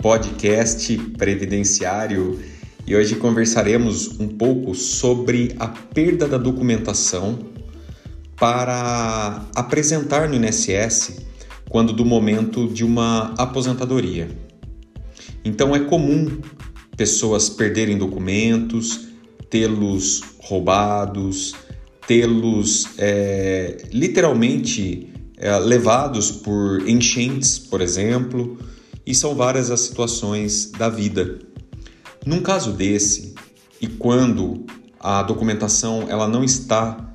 podcast previdenciário e hoje conversaremos um pouco sobre a perda da documentação para apresentar no INSS quando do momento de uma aposentadoria. Então é comum pessoas perderem documentos, tê-los roubados, tê-los é, literalmente é, levados por enchentes, por exemplo, e são várias as situações da vida. Num caso desse, e quando a documentação ela não está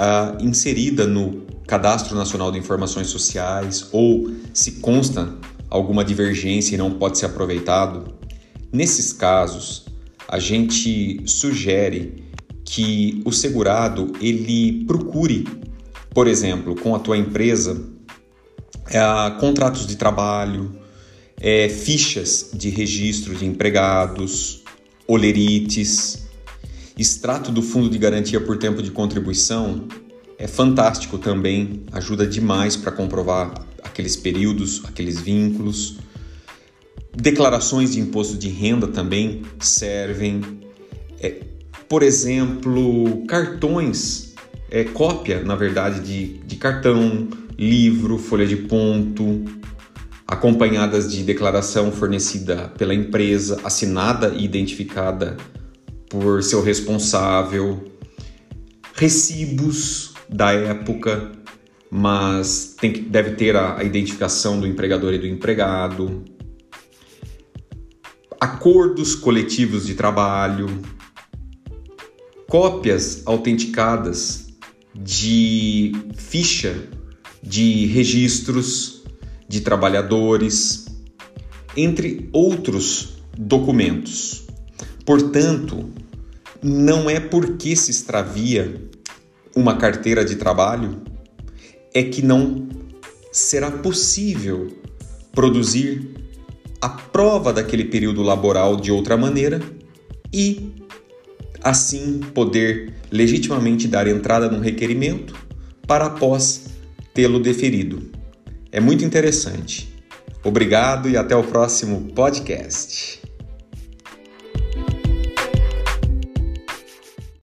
uh, inserida no Cadastro Nacional de Informações Sociais ou se consta alguma divergência e não pode ser aproveitado, nesses casos a gente sugere que o segurado ele procure, por exemplo, com a tua empresa, é, contratos de trabalho, é, fichas de registro de empregados, olerites, extrato do fundo de garantia por tempo de contribuição é fantástico também, ajuda demais para comprovar aqueles períodos, aqueles vínculos. Declarações de imposto de renda também servem. É, por exemplo, cartões, é, cópia, na verdade, de, de cartão, livro, folha de ponto, acompanhadas de declaração fornecida pela empresa, assinada e identificada por seu responsável, recibos da época, mas tem que, deve ter a, a identificação do empregador e do empregado, acordos coletivos de trabalho, cópias autenticadas de ficha de registros de trabalhadores, entre outros documentos. Portanto, não é porque se extravia uma carteira de trabalho é que não será possível produzir a prova daquele período laboral de outra maneira e assim poder legitimamente dar entrada num requerimento para após tê-lo deferido. É muito interessante. Obrigado e até o próximo podcast.